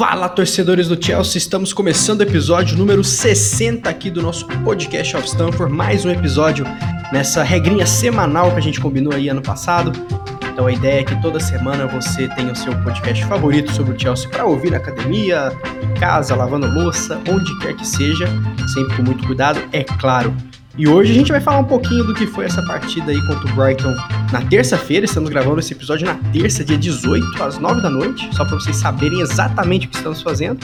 Fala, torcedores do Chelsea! Estamos começando o episódio número 60 aqui do nosso podcast of Stanford. Mais um episódio nessa regrinha semanal que a gente combinou aí ano passado. Então a ideia é que toda semana você tenha o seu podcast favorito sobre o Chelsea para ouvir na academia, em casa, lavando louça, onde quer que seja, sempre com muito cuidado, é claro. E hoje a gente vai falar um pouquinho do que foi essa partida aí contra o Brighton na terça-feira. Estamos gravando esse episódio na terça, dia 18, às 9 da noite, só para vocês saberem exatamente o que estamos fazendo.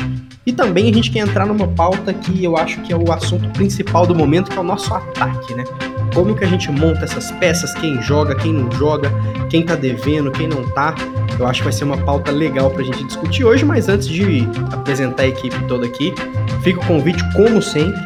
E também a gente quer entrar numa pauta que eu acho que é o assunto principal do momento, que é o nosso ataque, né? Como que a gente monta essas peças, quem joga, quem não joga, quem tá devendo, quem não tá. Eu acho que vai ser uma pauta legal pra gente discutir hoje, mas antes de apresentar a equipe toda aqui, fica o convite, como sempre,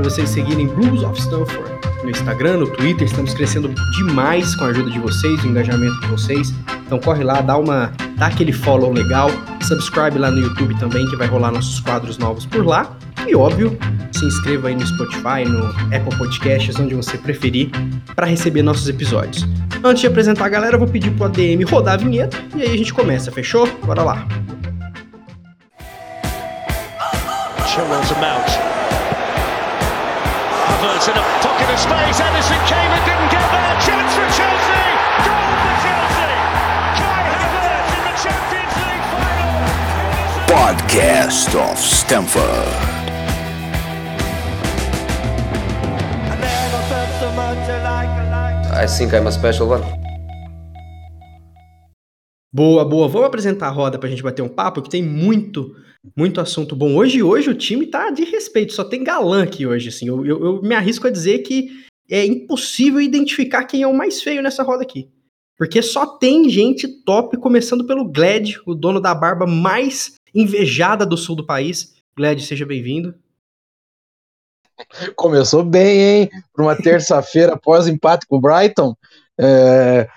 para vocês seguirem Blues of Stanford no Instagram, no Twitter. Estamos crescendo demais com a ajuda de vocês, o engajamento de vocês. Então corre lá, dá uma, dá aquele follow legal, subscribe lá no YouTube também que vai rolar nossos quadros novos por lá. E óbvio, se inscreva aí no Spotify, no Apple Podcasts, onde você preferir, para receber nossos episódios. Antes de apresentar a galera, eu vou pedir pro ADM rodar a vinheta e aí a gente começa, fechou? Bora lá. Chilwell to space. Edison came and didn't get there. Chance for Chelsea. Goal for Chelsea. Kai Havertz in the Champions League final. Podcast of Stanford. I think I'm a special one. Boa, boa. Vamos apresentar a roda pra gente bater um papo, que tem muito, muito assunto bom. Hoje, hoje o time tá de respeito, só tem galã aqui hoje, assim. Eu, eu, eu me arrisco a dizer que é impossível identificar quem é o mais feio nessa roda aqui. Porque só tem gente top, começando pelo Gled, o dono da barba mais invejada do sul do país. Gled, seja bem-vindo. Começou bem, hein? Para uma terça-feira após empate com o Brighton. É,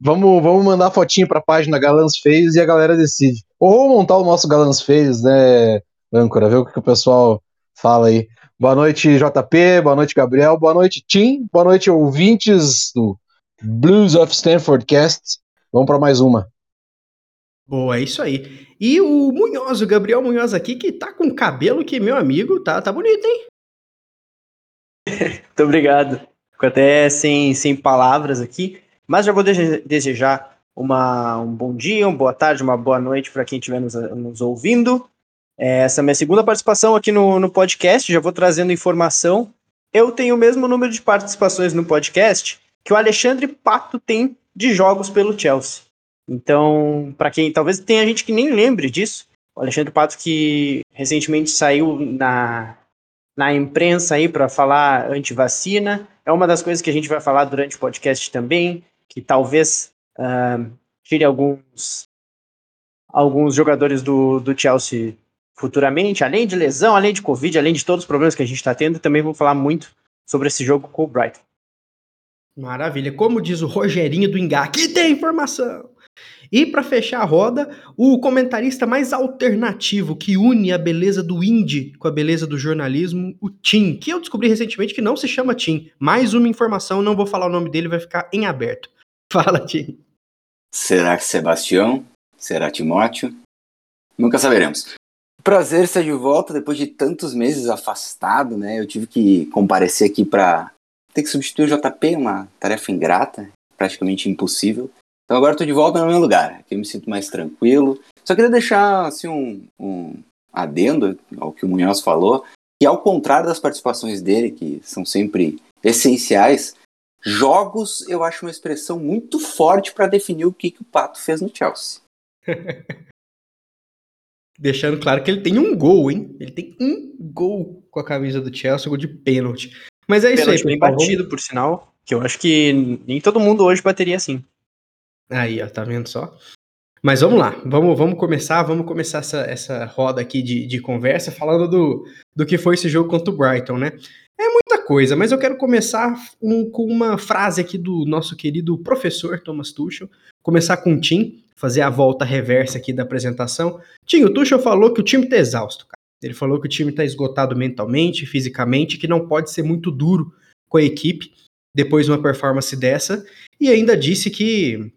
vamos, vamos mandar fotinho para a página Galãs Feios e a galera decide. Ou vamos montar o nosso Galãs Feios, né, âncora? Ver o que, que o pessoal fala aí. Boa noite, JP. Boa noite, Gabriel. Boa noite, Tim. Boa noite, ouvintes do Blues of Stanford Cast. Vamos para mais uma. Boa, é isso aí. E o Munhoz, o Gabriel Munhoz aqui, que tá com cabelo que, meu amigo, tá, tá bonito, hein? Muito obrigado. Fico até sem, sem palavras aqui, mas já vou dese- desejar uma, um bom dia, uma boa tarde, uma boa noite para quem estiver nos, nos ouvindo. É, Essa é a minha segunda participação aqui no, no podcast, já vou trazendo informação. Eu tenho o mesmo número de participações no podcast que o Alexandre Pato tem de jogos pelo Chelsea. Então, para quem talvez tenha gente que nem lembre disso, o Alexandre Pato que recentemente saiu na, na imprensa aí para falar anti-vacina. É uma das coisas que a gente vai falar durante o podcast também, que talvez ah, tire alguns, alguns jogadores do, do Chelsea futuramente, além de lesão, além de Covid, além de todos os problemas que a gente está tendo, também vou falar muito sobre esse jogo com o Brighton. Maravilha. Como diz o Rogerinho do Ingá, aqui tem informação. E para fechar a roda, o comentarista mais alternativo que une a beleza do indie com a beleza do jornalismo, o Tim, que eu descobri recentemente que não se chama Tim. Mais uma informação, não vou falar o nome dele, vai ficar em aberto. Fala, Tim. Será que Sebastião? Será Timóteo? Nunca saberemos. Prazer estar de volta depois de tantos meses afastado, né? Eu tive que comparecer aqui para ter que substituir o JP, uma tarefa ingrata, praticamente impossível. Então agora estou de volta no meu lugar, aqui eu me sinto mais tranquilo. Só queria deixar assim um, um adendo ao que o Munhoz falou, que ao contrário das participações dele, que são sempre essenciais, jogos eu acho uma expressão muito forte para definir o que, que o Pato fez no Chelsea. Deixando claro que ele tem um gol, hein? Ele tem um gol com a camisa do Chelsea, gol de pênalti. Mas é isso aí, Pênalti bem pessoal. Batido, por sinal, que eu acho que nem todo mundo hoje bateria assim. Aí, ó, tá vendo só? Mas vamos lá, vamos, vamos começar, vamos começar essa, essa roda aqui de, de conversa falando do, do que foi esse jogo contra o Brighton, né? Coisa, mas eu quero começar um- com uma frase aqui do nosso querido professor Thomas Tuchel, começar com o Tim, fazer a volta reversa aqui da apresentação. Tim, o Tuchel falou que o time tá exausto, cara. Ele falou que o time tá esgotado mentalmente, fisicamente, que não pode ser muito duro com a equipe depois de uma performance dessa, e ainda disse que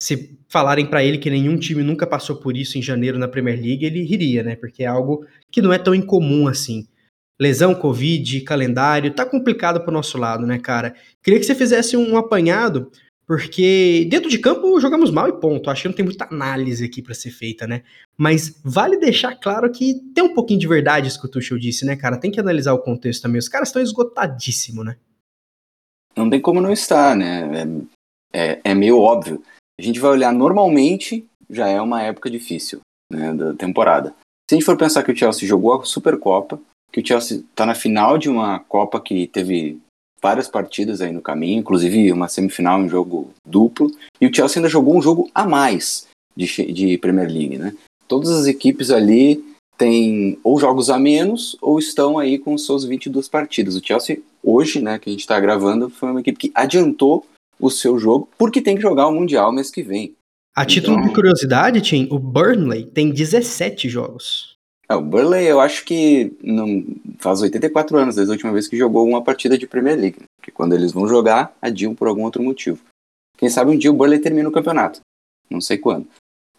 se falarem para ele que nenhum time nunca passou por isso em janeiro na Premier League, ele riria, né? Porque é algo que não é tão incomum assim. Lesão, Covid, calendário, tá complicado pro nosso lado, né, cara? Queria que você fizesse um apanhado, porque dentro de campo jogamos mal e ponto. Acho que não tem muita análise aqui para ser feita, né? Mas vale deixar claro que tem um pouquinho de verdade isso que o Tuchel disse, né, cara? Tem que analisar o contexto também. Os caras estão esgotadíssimos, né? Não tem como não estar, né? É, é, é meio óbvio a gente vai olhar normalmente, já é uma época difícil né, da temporada. Se a gente for pensar que o Chelsea jogou a Supercopa, que o Chelsea está na final de uma Copa que teve várias partidas aí no caminho, inclusive uma semifinal, um jogo duplo, e o Chelsea ainda jogou um jogo a mais de, de Premier League, né? Todas as equipes ali têm ou jogos a menos ou estão aí com suas 22 partidas. O Chelsea, hoje, né, que a gente está gravando, foi uma equipe que adiantou o seu jogo, porque tem que jogar o Mundial mês que vem. A título então... de curiosidade, Tim, o Burnley tem 17 jogos. É, o Burnley eu acho que não faz 84 anos desde a última vez que jogou uma partida de Premier League. Né? Porque quando eles vão jogar, adiam por algum outro motivo. Quem sabe um dia o Burnley termina o campeonato. Não sei quando.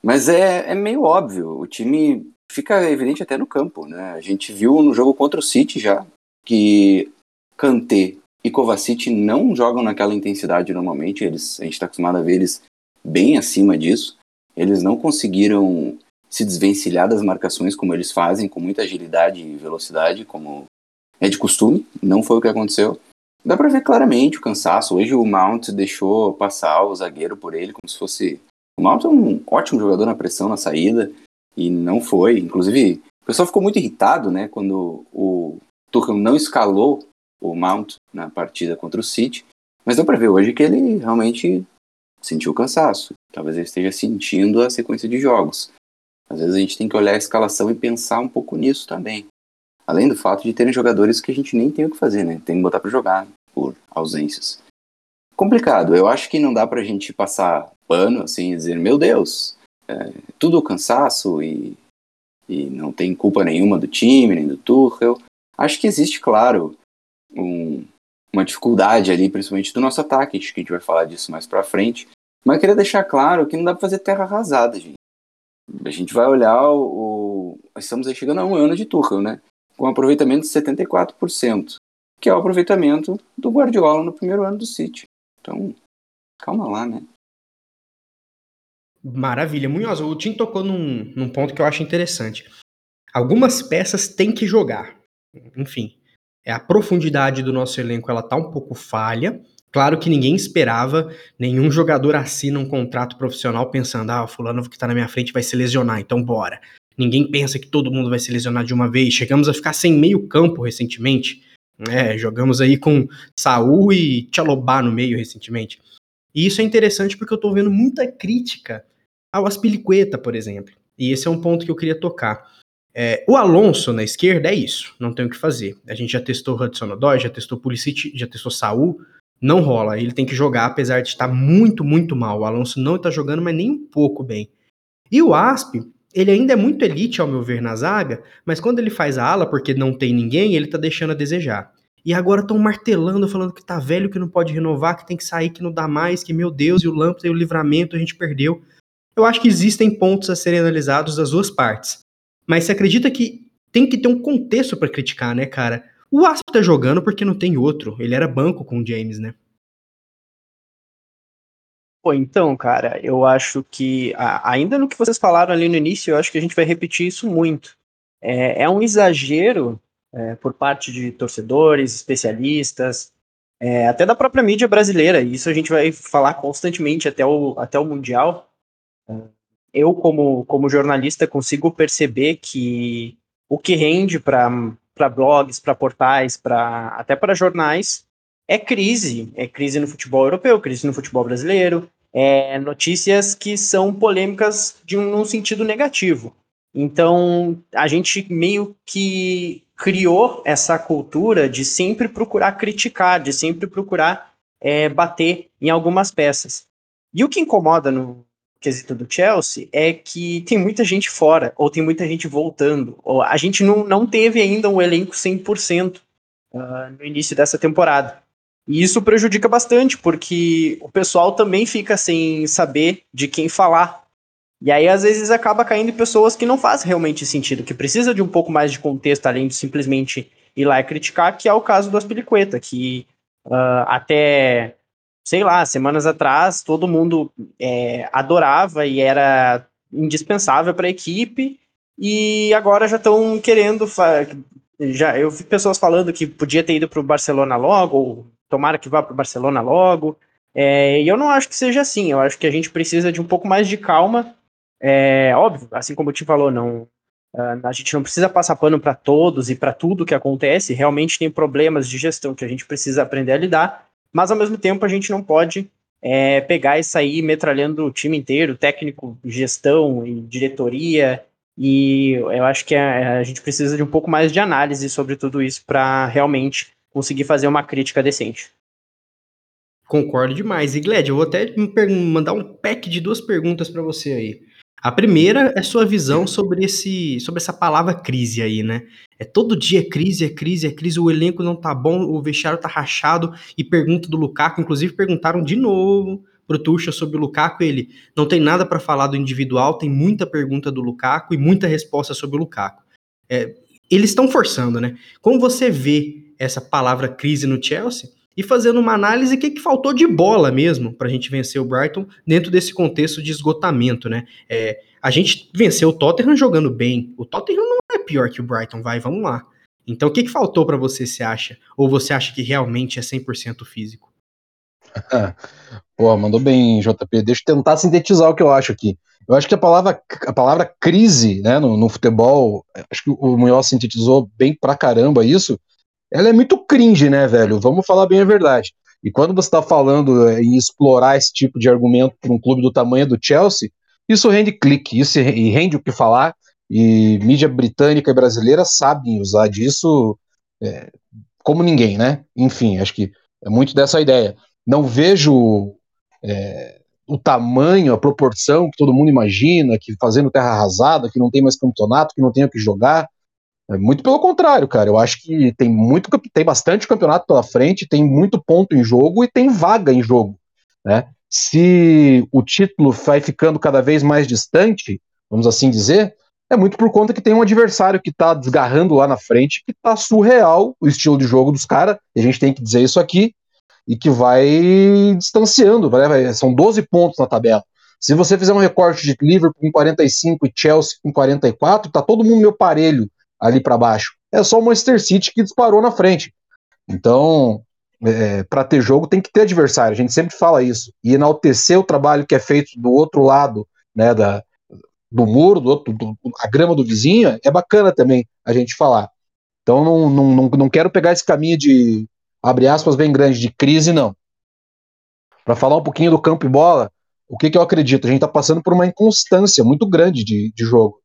Mas é, é meio óbvio. O time fica evidente até no campo. Né? A gente viu no jogo contra o City já que Kanté e Kovacic não jogam naquela intensidade normalmente, eles, a gente está acostumado a ver eles bem acima disso. Eles não conseguiram se desvencilhar das marcações como eles fazem, com muita agilidade e velocidade, como é de costume. Não foi o que aconteceu. Dá para ver claramente o cansaço. Hoje o Mount deixou passar o zagueiro por ele como se fosse. O Mount é um ótimo jogador na pressão na saída e não foi. Inclusive, o pessoal ficou muito irritado, né, quando o Tuchel não escalou o Mount na partida contra o City, mas deu para ver hoje que ele realmente sentiu cansaço. Talvez ele esteja sentindo a sequência de jogos. Às vezes a gente tem que olhar a escalação e pensar um pouco nisso também. Além do fato de terem jogadores que a gente nem tem o que fazer, né? Tem que botar para jogar por ausências. Complicado. Eu acho que não dá pra gente passar pano assim e dizer, meu Deus, é, tudo cansaço e, e não tem culpa nenhuma do time, nem do Tuchel. Acho que existe, claro, um, uma dificuldade ali, principalmente do nosso ataque, acho que a gente vai falar disso mais pra frente. Mas eu queria deixar claro que não dá pra fazer terra arrasada, gente. A gente vai olhar o. Estamos aí chegando a um ano de Tuchel, né? Com um aproveitamento de 74%, que é o aproveitamento do Guardiola no primeiro ano do City. Então, calma lá, né? Maravilha. Munhoz, o Tim tocou num, num ponto que eu acho interessante. Algumas peças têm que jogar. Enfim, é a profundidade do nosso elenco ela tá um pouco falha. Claro que ninguém esperava, nenhum jogador assina um contrato profissional pensando, ah, o fulano que tá na minha frente vai se lesionar, então bora. Ninguém pensa que todo mundo vai se lesionar de uma vez. Chegamos a ficar sem meio campo recentemente. É, jogamos aí com Saul e Tchalobá no meio recentemente. E isso é interessante porque eu tô vendo muita crítica ao Aspilicueta, por exemplo. E esse é um ponto que eu queria tocar. É, o Alonso na esquerda é isso, não tem o que fazer. A gente já testou Hudson Odoi, já testou Pulisic, já testou Saul, não rola. Ele tem que jogar, apesar de estar muito, muito mal. O Alonso não está jogando, mas nem um pouco bem. E o Asp, ele ainda é muito elite, ao meu ver, na zaga, mas quando ele faz a ala, porque não tem ninguém, ele tá deixando a desejar. E agora estão martelando, falando que tá velho, que não pode renovar, que tem que sair, que não dá mais, que meu Deus, e o Lampard e o livramento a gente perdeu. Eu acho que existem pontos a serem analisados das duas partes. Mas você acredita que tem que ter um contexto para criticar, né, cara? O Asp tá jogando porque não tem outro. Ele era banco com o James, né? Pô, então, cara, eu acho que, ainda no que vocês falaram ali no início, eu acho que a gente vai repetir isso muito. É, é um exagero é, por parte de torcedores, especialistas, é, até da própria mídia brasileira, isso a gente vai falar constantemente até o, até o Mundial. É, eu, como, como jornalista, consigo perceber que o que rende para blogs, para portais, para até para jornais, é crise. É crise no futebol europeu, crise no futebol brasileiro, é notícias que são polêmicas de um, num sentido negativo. Então, a gente meio que criou essa cultura de sempre procurar criticar, de sempre procurar é, bater em algumas peças. E o que incomoda no, quesito do Chelsea é que tem muita gente fora, ou tem muita gente voltando. Ou a gente não, não teve ainda um elenco 100% uh, ah, no início dessa temporada. E isso prejudica bastante, porque o pessoal também fica sem saber de quem falar. E aí, às vezes, acaba caindo em pessoas que não faz realmente sentido, que precisa de um pouco mais de contexto, além de simplesmente ir lá e criticar, que é o caso do Aspilicueta, que uh, até, sei lá, semanas atrás, todo mundo é, adorava e era indispensável para a equipe, e agora já estão querendo. Já, eu vi pessoas falando que podia ter ido para o Barcelona logo, ou tomara que vá para o Barcelona logo. É, e eu não acho que seja assim. Eu acho que a gente precisa de um pouco mais de calma. É óbvio, assim como o Tim falou, não, a gente não precisa passar pano para todos e para tudo que acontece. Realmente tem problemas de gestão que a gente precisa aprender a lidar. Mas ao mesmo tempo a gente não pode é, pegar e sair metralhando o time inteiro, técnico, gestão e diretoria. E eu acho que a, a gente precisa de um pouco mais de análise sobre tudo isso para realmente conseguir fazer uma crítica decente. Concordo demais. E Gled, eu vou até mandar um pack de duas perguntas para você aí. A primeira é sua visão sobre esse, sobre essa palavra crise aí, né? É todo dia crise, é crise, é crise, o elenco não tá bom, o vestiário tá rachado e pergunta do Lukaku, inclusive perguntaram de novo pro Tuxa sobre o Lukaku, ele não tem nada para falar do individual, tem muita pergunta do Lukaku e muita resposta sobre o Lukaku. É, eles estão forçando, né? Como você vê essa palavra crise no Chelsea? E fazendo uma análise que, que faltou de bola mesmo para a gente vencer o Brighton dentro desse contexto de esgotamento, né? É, a gente venceu o Tottenham jogando bem. O Tottenham não é pior que o Brighton, vai, vamos lá. Então o que, que faltou para você, você acha? Ou você acha que realmente é 100% físico? Pô, mandou bem, JP. Deixa eu tentar sintetizar o que eu acho aqui. Eu acho que a palavra, a palavra crise né, no, no futebol, acho que o Munhoz sintetizou bem pra caramba isso ela é muito cringe, né, velho? Vamos falar bem a verdade. E quando você está falando é, em explorar esse tipo de argumento para um clube do tamanho do Chelsea, isso rende clique, isso rende o que falar, e mídia britânica e brasileira sabem usar disso é, como ninguém, né? Enfim, acho que é muito dessa ideia. Não vejo é, o tamanho, a proporção que todo mundo imagina, que fazendo terra arrasada, que não tem mais campeonato, que não tem o que jogar. É muito pelo contrário, cara. Eu acho que tem muito, tem bastante campeonato pela frente, tem muito ponto em jogo e tem vaga em jogo, né? Se o título vai ficando cada vez mais distante, vamos assim dizer, é muito por conta que tem um adversário que está desgarrando lá na frente, que está surreal o estilo de jogo dos caras, e a gente tem que dizer isso aqui, e que vai distanciando, vai, são 12 pontos na tabela. Se você fizer um recorte de Liverpool com 45 e Chelsea com 44, tá todo mundo meio parelho ali para baixo. É só o Manchester City que disparou na frente. Então, é, para ter jogo tem que ter adversário. A gente sempre fala isso. E enaltecer o trabalho que é feito do outro lado, né, da, do muro, do outro, do, a grama do vizinho, é bacana também a gente falar. Então, não, não, não, não quero pegar esse caminho de, abre aspas, bem grande, de crise, não. Para falar um pouquinho do campo e bola, o que, que eu acredito? A gente está passando por uma inconstância muito grande de, de jogo.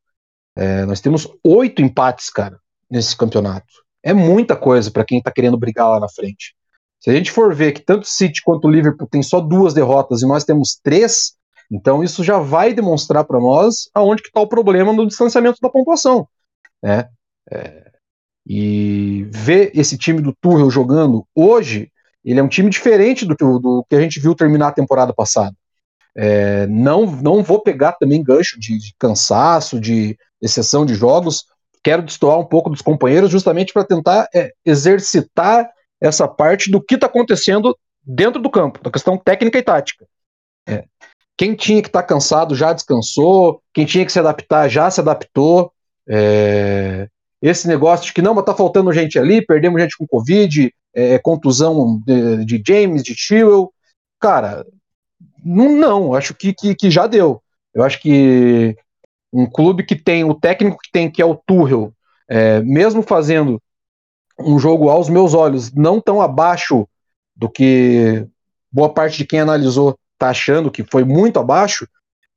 É, nós temos oito empates, cara, nesse campeonato. É muita coisa para quem está querendo brigar lá na frente. Se a gente for ver que tanto o City quanto o Liverpool tem só duas derrotas e nós temos três, então isso já vai demonstrar para nós aonde que está o problema no distanciamento da pontuação. Né? É, e ver esse time do Tuchel jogando hoje, ele é um time diferente do, do que a gente viu terminar a temporada passada. É, não, não vou pegar também gancho de, de cansaço, de exceção de jogos. Quero destoar um pouco dos companheiros justamente para tentar é, exercitar essa parte do que está acontecendo dentro do campo, da questão técnica e tática. É, quem tinha que estar tá cansado já descansou, quem tinha que se adaptar já se adaptou. É, esse negócio de que não, mas tá faltando gente ali, perdemos gente com Covid, é, contusão de, de, James, de Chilwell. Cara, não, não acho que, que, que, já deu. Eu acho que um clube que tem o técnico que tem, que é o Tuchel, é, mesmo fazendo um jogo aos meus olhos não tão abaixo do que boa parte de quem analisou está achando que foi muito abaixo,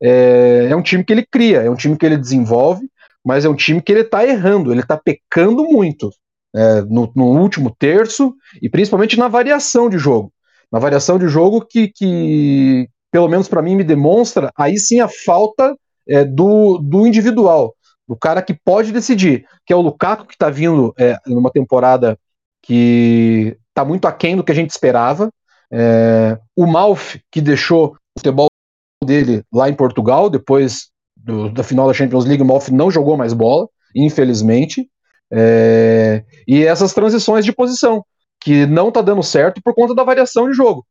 é, é, um time que ele cria, é um time que ele desenvolve, mas é um time que ele está errando, ele está pecando muito é, no, no, último terço e principalmente na variação de jogo. Na variação de jogo que, que, pelo menos para mim, me demonstra aí sim a falta é, do, do individual, do cara que pode decidir, que é o Lukaku que está vindo é, numa temporada que está muito aquém do que a gente esperava. É, o Malf, que deixou o futebol dele lá em Portugal, depois do, da final da Champions League, o Malf não jogou mais bola, infelizmente. É, e essas transições de posição, que não está dando certo por conta da variação de jogo.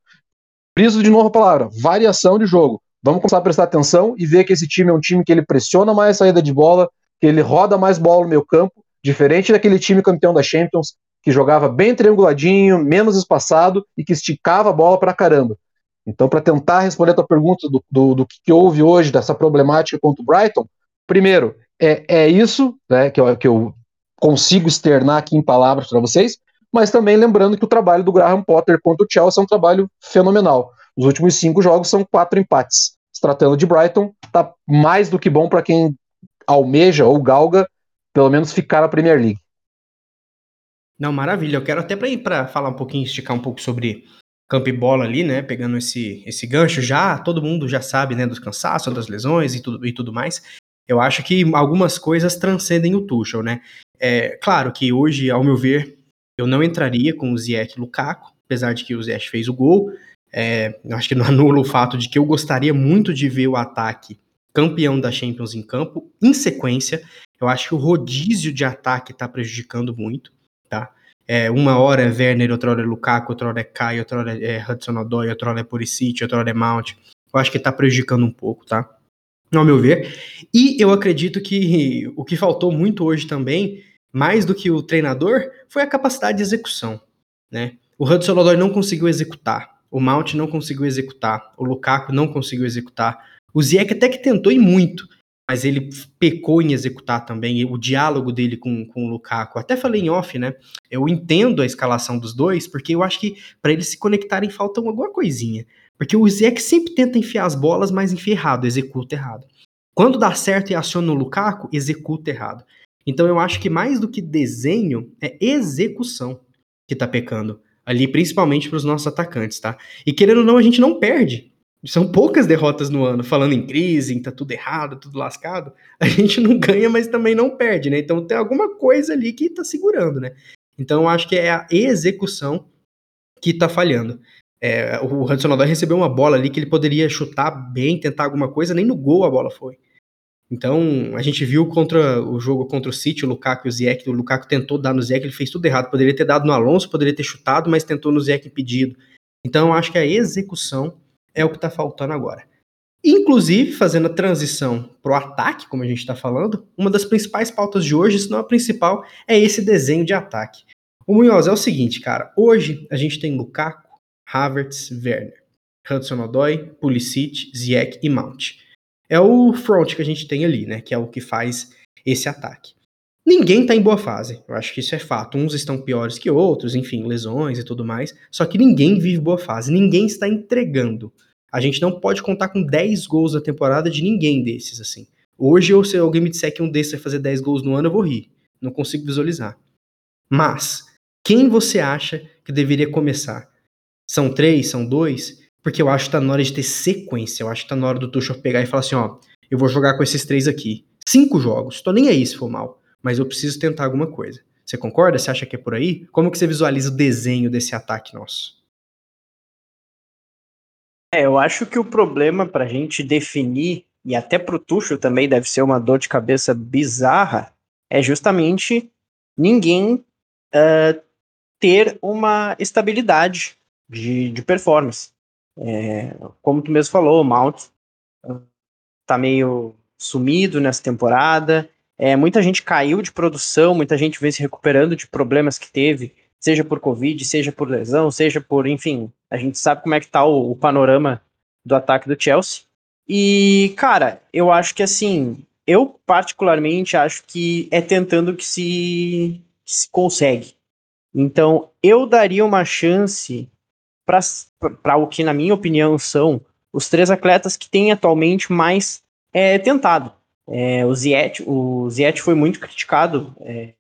Friso de novo a palavra, variação de jogo. Vamos começar a prestar atenção e ver que esse time é um time que ele pressiona mais a saída de bola, que ele roda mais bola no meio campo, diferente daquele time campeão da Champions, que jogava bem trianguladinho, menos espaçado e que esticava a bola para caramba. Então, para tentar responder a tua pergunta do, do, do, que houve hoje, dessa problemática contra o Brighton, primeiro, é, é isso né, que, eu, que eu consigo externar aqui em palavras para vocês, mas também lembrando que o trabalho do Graham Potter contra o Chelsea é um trabalho fenomenal. Os últimos cinco jogos são quatro empates. Se tratando de Brighton, tá mais do que bom para quem almeja ou galga pelo menos ficar na Premier League. Não, maravilha. Eu quero até para falar um pouquinho, esticar um pouco sobre campo e bola ali, né? Pegando esse, esse gancho já, todo mundo já sabe, né, dos cansaços, das lesões e tudo, e tudo mais. Eu acho que algumas coisas transcendem o Tuchel, né? É claro que hoje, ao meu ver, eu não entraria com o Ziyech e Lukaku, apesar de que o Ziyech fez o gol. É, acho que não anula o fato de que eu gostaria muito de ver o ataque campeão da Champions em campo em sequência. Eu acho que o rodízio de ataque está prejudicando muito, tá? É, uma hora é Werner, outra hora é Lukaku, outra hora é Kai, outra hora é Hudson Odoi, outra hora é Pulisic, outra hora é Mount. Eu acho que está prejudicando um pouco, tá? Ao meu ver. E eu acredito que o que faltou muito hoje também, mais do que o treinador, foi a capacidade de execução, né? O Hudson Odoi não conseguiu executar, o Mount não conseguiu executar, o Lukaku não conseguiu executar, o Ziyech até que tentou e muito, mas ele pecou em executar também o diálogo dele com, com o Lukaku. Até falei em off, né? Eu entendo a escalação dos dois, porque eu acho que para eles se conectarem falta alguma coisinha. Porque o Ziyech sempre tenta enfiar as bolas, mas enfia errado, executa errado. Quando dá certo e aciona o Lukaku, executa errado. Então eu acho que mais do que desenho, é execução que tá pecando. Ali, principalmente para os nossos atacantes, tá? E querendo ou não, a gente não perde. São poucas derrotas no ano, falando em crise, em tá tudo errado, tudo lascado. A gente não ganha, mas também não perde, né? Então tem alguma coisa ali que tá segurando, né? Então acho que é a execução que tá falhando. É, o Hudson Odoi recebeu uma bola ali que ele poderia chutar bem, tentar alguma coisa, nem no gol a bola foi. Então, a gente viu contra o jogo contra o City, o Lukaku e o Ziyech, o Lukaku tentou dar no Ziyech, ele fez tudo errado, poderia ter dado no Alonso, poderia ter chutado, mas tentou no Ziyech impedido. Então, acho que a execução é o que está faltando agora. Inclusive, fazendo a transição para o ataque, como a gente está falando, uma das principais pautas de hoje, se não a principal, é esse desenho de ataque. O Munhoz é o seguinte, cara. Hoje a gente tem Lukaku, Havertz, Werner, Hudson Odoi, Pulisic, Ziyech e Mount. É o front que a gente tem ali, né? Que é o que faz esse ataque. Ninguém está em boa fase, eu acho que isso é fato. Uns estão piores que outros, enfim, lesões e tudo mais. Só que ninguém vive boa fase, ninguém está entregando. A gente não pode contar com 10 gols na temporada de ninguém desses, assim. Hoje, ou se alguém me disser que um desses vai fazer 10 gols no ano, eu vou rir. Não consigo visualizar. Mas, quem você acha que deveria começar? São três? São dois? Porque eu acho que tá na hora de ter sequência. Eu acho que tá na hora do Tuchel pegar e falar assim, ó, eu vou jogar com esses três aqui. Cinco jogos. Tô nem aí se for mal. Mas eu preciso tentar alguma coisa. Você concorda? Você acha que é por aí? Como que você visualiza o desenho desse ataque nosso? É, eu acho que o problema para a gente definir, e até para o Tuchel também deve ser uma dor de cabeça bizarra, é justamente ninguém uh, ter uma estabilidade de, de performance. É, como tu mesmo falou, o Mount uh, tá meio sumido nessa temporada. É, muita gente caiu de produção, muita gente vem se recuperando de problemas que teve seja por Covid, seja por lesão, seja por, enfim, a gente sabe como é que tá o, o panorama do ataque do Chelsea. E, cara, eu acho que assim, eu particularmente acho que é tentando que se, que se consegue. Então, eu daria uma chance para o que, na minha opinião, são os três atletas que têm atualmente mais é, tentado. É, o Ziet, o Ziet foi muito criticado é,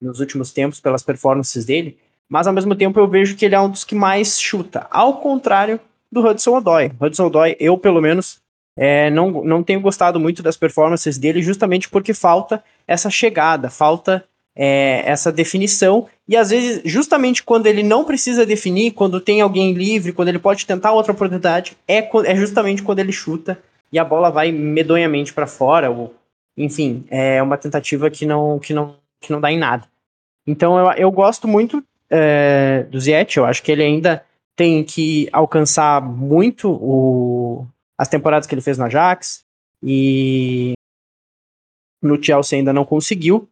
nos últimos tempos pelas performances dele, mas ao mesmo tempo eu vejo que ele é um dos que mais chuta, ao contrário do Hudson Odoi. Hudson Odoi, eu pelo menos, é, não, não tenho gostado muito das performances dele, justamente porque falta essa chegada, falta é, essa definição. E às vezes, justamente quando ele não precisa definir, quando tem alguém livre, quando ele pode tentar outra oportunidade, é, é justamente quando ele chuta e a bola vai medonhamente para fora. Ou, enfim, é uma tentativa que não, que não, que não dá em nada. Então eu, eu gosto muito é, do Ziet, eu acho que ele ainda tem que alcançar muito o, as temporadas que ele fez no Ajax e no Chelsea ainda não conseguiu.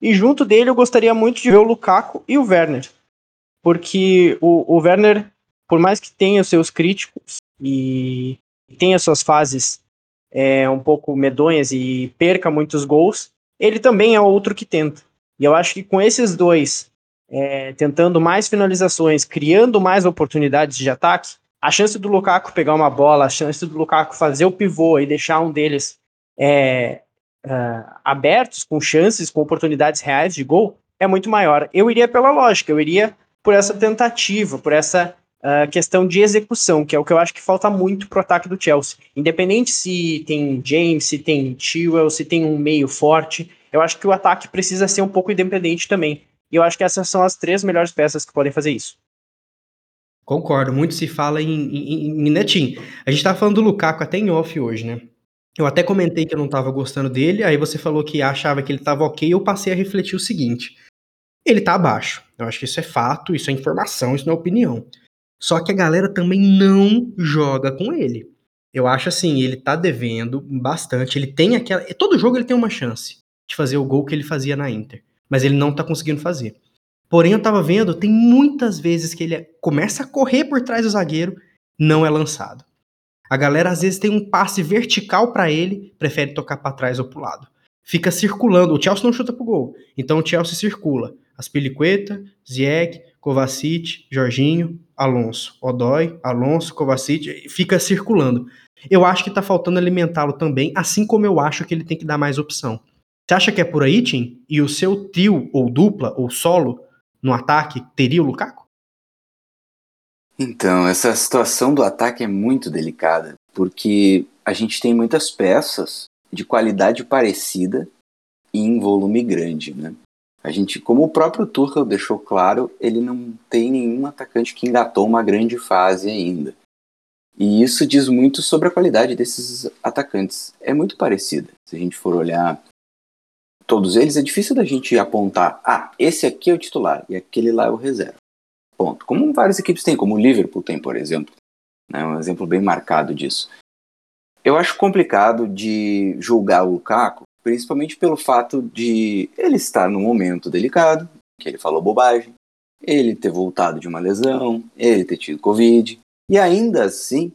E junto dele eu gostaria muito de ver o Lukaku e o Werner. Porque o, o Werner, por mais que tenha seus críticos e tenha suas fases é, um pouco medonhas e perca muitos gols, ele também é outro que tenta. E eu acho que com esses dois é, tentando mais finalizações, criando mais oportunidades de ataque, a chance do Lukaku pegar uma bola, a chance do Lukaku fazer o pivô e deixar um deles é, uh, abertos, com chances, com oportunidades reais de gol, é muito maior. Eu iria pela lógica, eu iria por essa tentativa, por essa uh, questão de execução, que é o que eu acho que falta muito pro ataque do Chelsea. Independente se tem James, se tem Chilwell, se tem um meio forte, eu acho que o ataque precisa ser um pouco independente também. E eu acho que essas são as três melhores peças que podem fazer isso. Concordo, muito se fala em, em, em Netinho. A gente tava falando do Lukaku até em off hoje, né? Eu até comentei que eu não tava gostando dele, aí você falou que achava que ele tava ok, eu passei a refletir o seguinte. Ele tá abaixo. Eu acho que isso é fato, isso é informação, isso não é opinião. Só que a galera também não joga com ele. Eu acho assim, ele tá devendo bastante. Ele tem aquela. Todo jogo ele tem uma chance de fazer o gol que ele fazia na Inter mas ele não tá conseguindo fazer. Porém, eu tava vendo, tem muitas vezes que ele começa a correr por trás do zagueiro, não é lançado. A galera às vezes tem um passe vertical para ele, prefere tocar para trás ou pro lado. Fica circulando, o Chelsea não chuta pro gol, então o Chelsea circula. Aspilicueta, Ziyech, Kovacic, Jorginho, Alonso, Odói, Alonso, Kovacic, fica circulando. Eu acho que tá faltando alimentá-lo também, assim como eu acho que ele tem que dar mais opção. Você acha que é por aí, Tim? E o seu trio, ou dupla, ou solo, no ataque, teria o Lukaku? Então, essa situação do ataque é muito delicada, porque a gente tem muitas peças de qualidade parecida e em volume grande, né? A gente, como o próprio Tuchel deixou claro, ele não tem nenhum atacante que engatou uma grande fase ainda. E isso diz muito sobre a qualidade desses atacantes. É muito parecida. Se a gente for olhar todos eles, é difícil da gente apontar, ah, esse aqui é o titular e aquele lá é o reserva. Ponto. Como várias equipes têm, como o Liverpool tem, por exemplo. Né, um exemplo bem marcado disso. Eu acho complicado de julgar o Lukaku, principalmente pelo fato de ele estar num momento delicado, que ele falou bobagem, ele ter voltado de uma lesão, ele ter tido Covid, e ainda assim,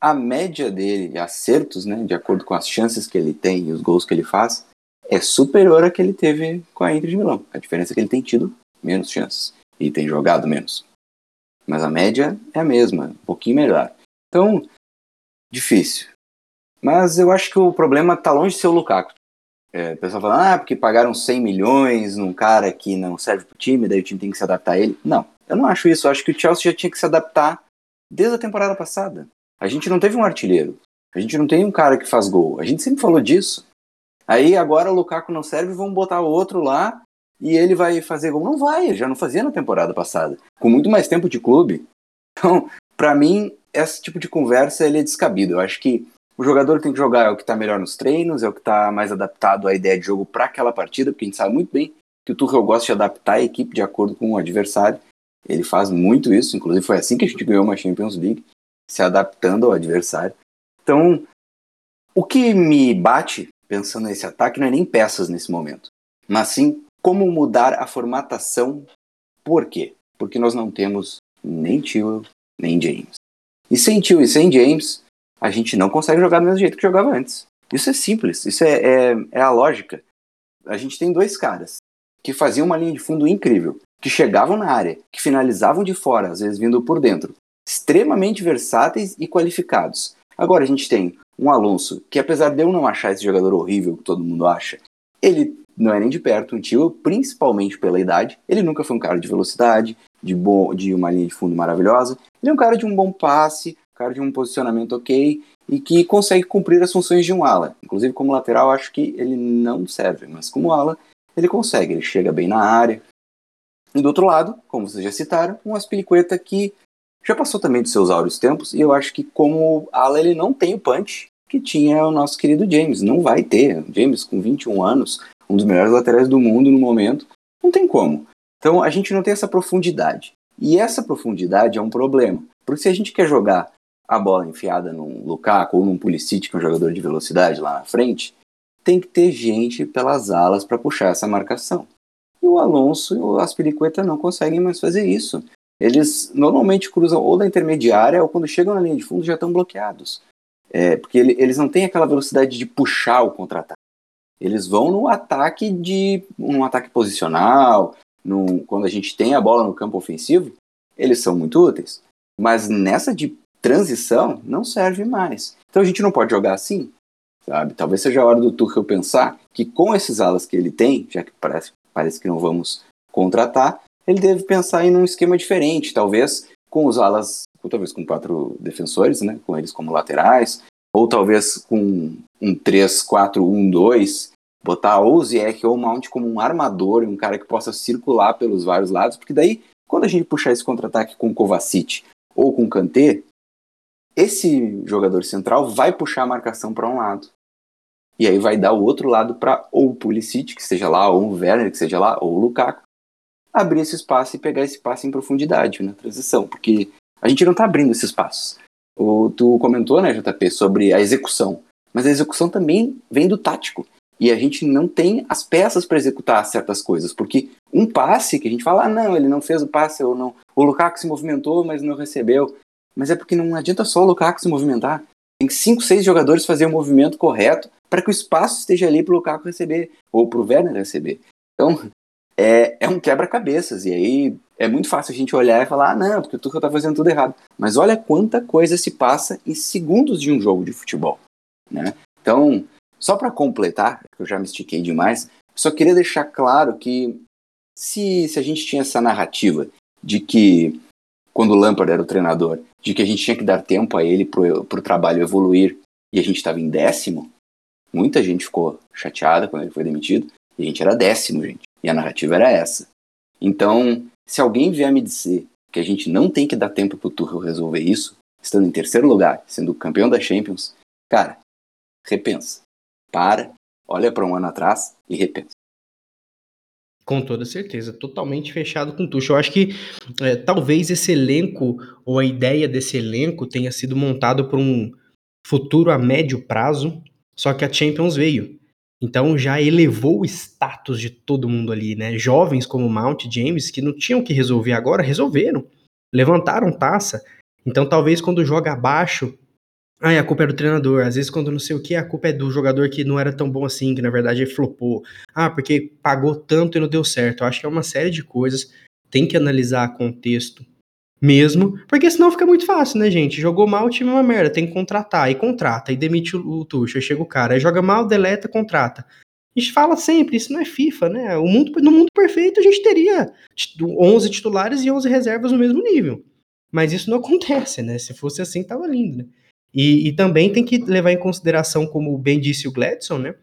a média dele de acertos, né, de acordo com as chances que ele tem e os gols que ele faz, é superior à que ele teve com a Inter de Milão. A diferença é que ele tem tido menos chances e tem jogado menos. Mas a média é a mesma, um pouquinho melhor. Então, difícil. Mas eu acho que o problema está longe de ser o Lukaku. É, o pessoal fala, ah, porque pagaram 100 milhões num cara que não serve pro time, daí o time tem que se adaptar a ele. Não, eu não acho isso. Eu acho que o Chelsea já tinha que se adaptar desde a temporada passada. A gente não teve um artilheiro. A gente não tem um cara que faz gol. A gente sempre falou disso. Aí agora o Lukaku não serve, vamos botar outro lá e ele vai fazer gol. Não vai, já não fazia na temporada passada, com muito mais tempo de clube. Então, para mim, esse tipo de conversa ele é descabido. Eu acho que o jogador tem que jogar é o que está melhor nos treinos, é o que está mais adaptado à ideia de jogo para aquela partida, porque a gente sabe muito bem que o Tuchel gosta de adaptar a equipe de acordo com o adversário. Ele faz muito isso, inclusive foi assim que a gente ganhou uma Champions League, se adaptando ao adversário. Então, o que me bate pensando nesse ataque não é nem peças nesse momento, mas sim como mudar a formatação. Por quê? Porque nós não temos nem Tio nem James. E sem Tio e sem James, a gente não consegue jogar do mesmo jeito que jogava antes. Isso é simples, isso é, é, é a lógica. A gente tem dois caras que faziam uma linha de fundo incrível, que chegavam na área, que finalizavam de fora, às vezes vindo por dentro, extremamente versáteis e qualificados. Agora a gente tem um Alonso, que apesar de eu não achar esse jogador horrível que todo mundo acha, ele não é nem de perto um tio, principalmente pela idade. Ele nunca foi um cara de velocidade, de, bom, de uma linha de fundo maravilhosa. Ele é um cara de um bom passe, cara de um posicionamento ok e que consegue cumprir as funções de um ala. Inclusive, como lateral, acho que ele não serve, mas como ala, ele consegue, ele chega bem na área. E do outro lado, como vocês já citaram, um Aspilicueta que já passou também dos seus áureos tempos, e eu acho que como ala ele não tem o punch que tinha o nosso querido James, não vai ter. James com 21 anos, um dos melhores laterais do mundo no momento, não tem como. Então a gente não tem essa profundidade. E essa profundidade é um problema, porque se a gente quer jogar a bola enfiada num Lukaku ou num Pulisic, que é um jogador de velocidade lá na frente, tem que ter gente pelas alas para puxar essa marcação. E o Alonso e o Aspiricueta não conseguem mais fazer isso. Eles normalmente cruzam ou da intermediária ou quando chegam na linha de fundo já estão bloqueados. É, porque ele, eles não têm aquela velocidade de puxar o contra-ataque. Eles vão no ataque de um ataque posicional, num, quando a gente tem a bola no campo ofensivo, eles são muito úteis. Mas nessa de transição não serve mais. Então a gente não pode jogar assim, sabe? Talvez seja a hora do Tuchel pensar que com esses alas que ele tem, já que parece, parece que não vamos contratar, ele deve pensar em um esquema diferente, talvez com os alas, talvez com quatro defensores, né, com eles como laterais, ou talvez com um 3-4-1-2, botar ou o Ziyech ou o Mount como um armador, um cara que possa circular pelos vários lados, porque daí, quando a gente puxar esse contra-ataque com o Kovacic ou com o Kanté, esse jogador central vai puxar a marcação para um lado. E aí vai dar o outro lado para ou o Pulisic, que seja lá, ou o Werner, que seja lá, ou o Lukaku, abrir esse espaço e pegar esse passe em profundidade na transição, porque a gente não está abrindo esses passos. O, tu comentou, né, JP, sobre a execução, mas a execução também vem do tático. E a gente não tem as peças para executar certas coisas, porque um passe que a gente fala, ah, não, ele não fez o passe ou não, o Lukaku se movimentou, mas não recebeu. Mas é porque não adianta só o Lukaku se movimentar. Tem cinco, seis jogadores fazer o movimento correto para que o espaço esteja ali para o Lukaku receber ou para o Werner receber. Então é, é um quebra-cabeças e aí é muito fácil a gente olhar e falar, ah, não, porque o Tuchel está fazendo tudo errado. Mas olha quanta coisa se passa em segundos de um jogo de futebol, né? Então, só para completar, eu já me estiquei demais, só queria deixar claro que se, se a gente tinha essa narrativa de que quando o Lampard era o treinador, de que a gente tinha que dar tempo a ele para o trabalho evoluir e a gente estava em décimo, muita gente ficou chateada quando ele foi demitido e a gente era décimo, gente. E a narrativa era essa. Então, se alguém vier me dizer que a gente não tem que dar tempo para o Tuchel resolver isso, estando em terceiro lugar, sendo campeão da Champions, cara, repensa. Para, olha para um ano atrás e repensa. Com toda certeza, totalmente fechado com o Tuchel. Eu acho que é, talvez esse elenco, ou a ideia desse elenco, tenha sido montado por um futuro a médio prazo, só que a Champions veio. Então já elevou o status de todo mundo ali, né? Jovens como Mount James, que não tinham que resolver agora, resolveram. Levantaram taça. Então talvez quando joga abaixo, ah, a culpa é do treinador. Às vezes, quando não sei o que, a culpa é do jogador que não era tão bom assim, que na verdade ele flopou. Ah, porque pagou tanto e não deu certo. Eu acho que é uma série de coisas. Tem que analisar contexto mesmo, porque senão fica muito fácil, né, gente? Jogou mal, o time é uma merda. Tem que contratar. E contrata, e demite o, o Tuchel. Chega o cara, aí joga mal, deleta, contrata. A gente fala sempre, isso não é FIFA, né? O mundo, no mundo perfeito a gente teria 11 titulares e 11 reservas no mesmo nível. Mas isso não acontece, né? Se fosse assim, tava lindo, né? E, e, também tem que levar em consideração, como bem disse o Gladson, né?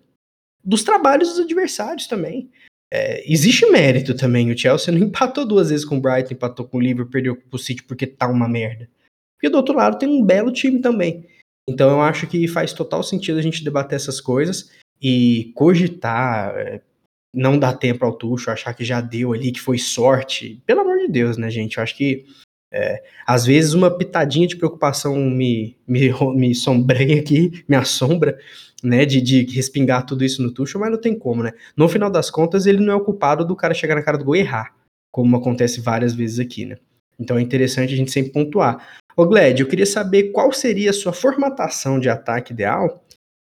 Dos trabalhos dos adversários também. É, existe mérito também. O Chelsea não empatou duas vezes com o Brighton, empatou com o Liverpool, perdeu com o City porque tá uma merda. Porque do outro lado tem um belo time também. Então eu acho que faz total sentido a gente debater essas coisas e cogitar, é, não dar tempo ao Tucho, achar que já deu ali, que foi sorte. Pelo amor de Deus, né, gente? Eu acho que é, às vezes uma pitadinha de preocupação me, me, me sombreia aqui, me assombra, né, de, de respingar tudo isso no Tuchel, mas não tem como, né? No final das contas, ele não é o culpado do cara chegar na cara do gol e errar, como acontece várias vezes aqui, né? Então é interessante a gente sempre pontuar. Ô Gled, eu queria saber qual seria a sua formatação de ataque ideal,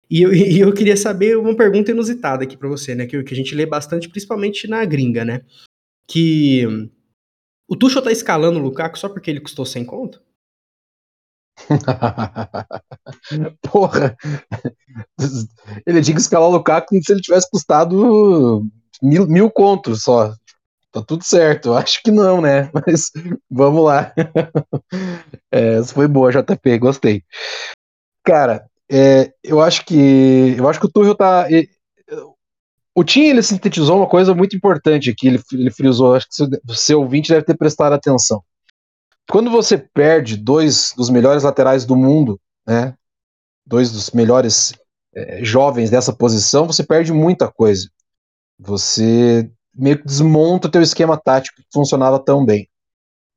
e eu, e eu queria saber uma pergunta inusitada aqui para você, né, que, que a gente lê bastante, principalmente na gringa, né? Que o Tuchel tá escalando o Lukaku só porque ele custou 100 conto? Porra! Ele tinha que escalar o Lukaku se ele tivesse custado mil, mil contos só. Tá tudo certo. Acho que não, né? Mas vamos lá. É, essa foi boa, JP, gostei. Cara, é, eu acho que eu acho que o Tuchel tá o Tim ele sintetizou uma coisa muito importante aqui, ele, ele frisou, acho que o seu ouvinte deve ter prestado atenção. Quando você perde dois dos melhores laterais do mundo, né, dois dos melhores é, jovens dessa posição, você perde muita coisa. Você meio que desmonta teu esquema tático que funcionava tão bem.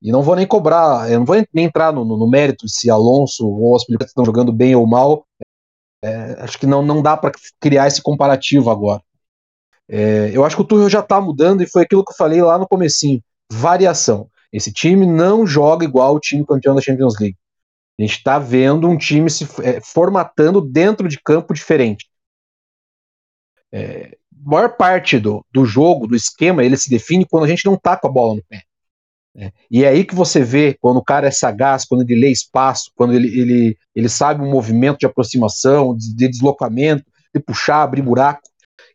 E não vou nem cobrar, eu não vou nem entrar no, no, no mérito se Alonso ou as Pilicuetas estão jogando bem ou mal. É, acho que não, não dá para criar esse comparativo agora. É, eu acho que o Tuchel já está mudando e foi aquilo que eu falei lá no comecinho. Variação. Esse time não joga igual o time campeão da Champions League. A gente está vendo um time se é, formatando dentro de campo diferente. É, maior parte do, do jogo, do esquema, ele se define quando a gente não tá com a bola no pé. Né? E é aí que você vê quando o cara é sagaz, quando ele lê espaço, quando ele, ele, ele sabe um movimento de aproximação, de, de, deslocamento, de puxar, abrir buraco.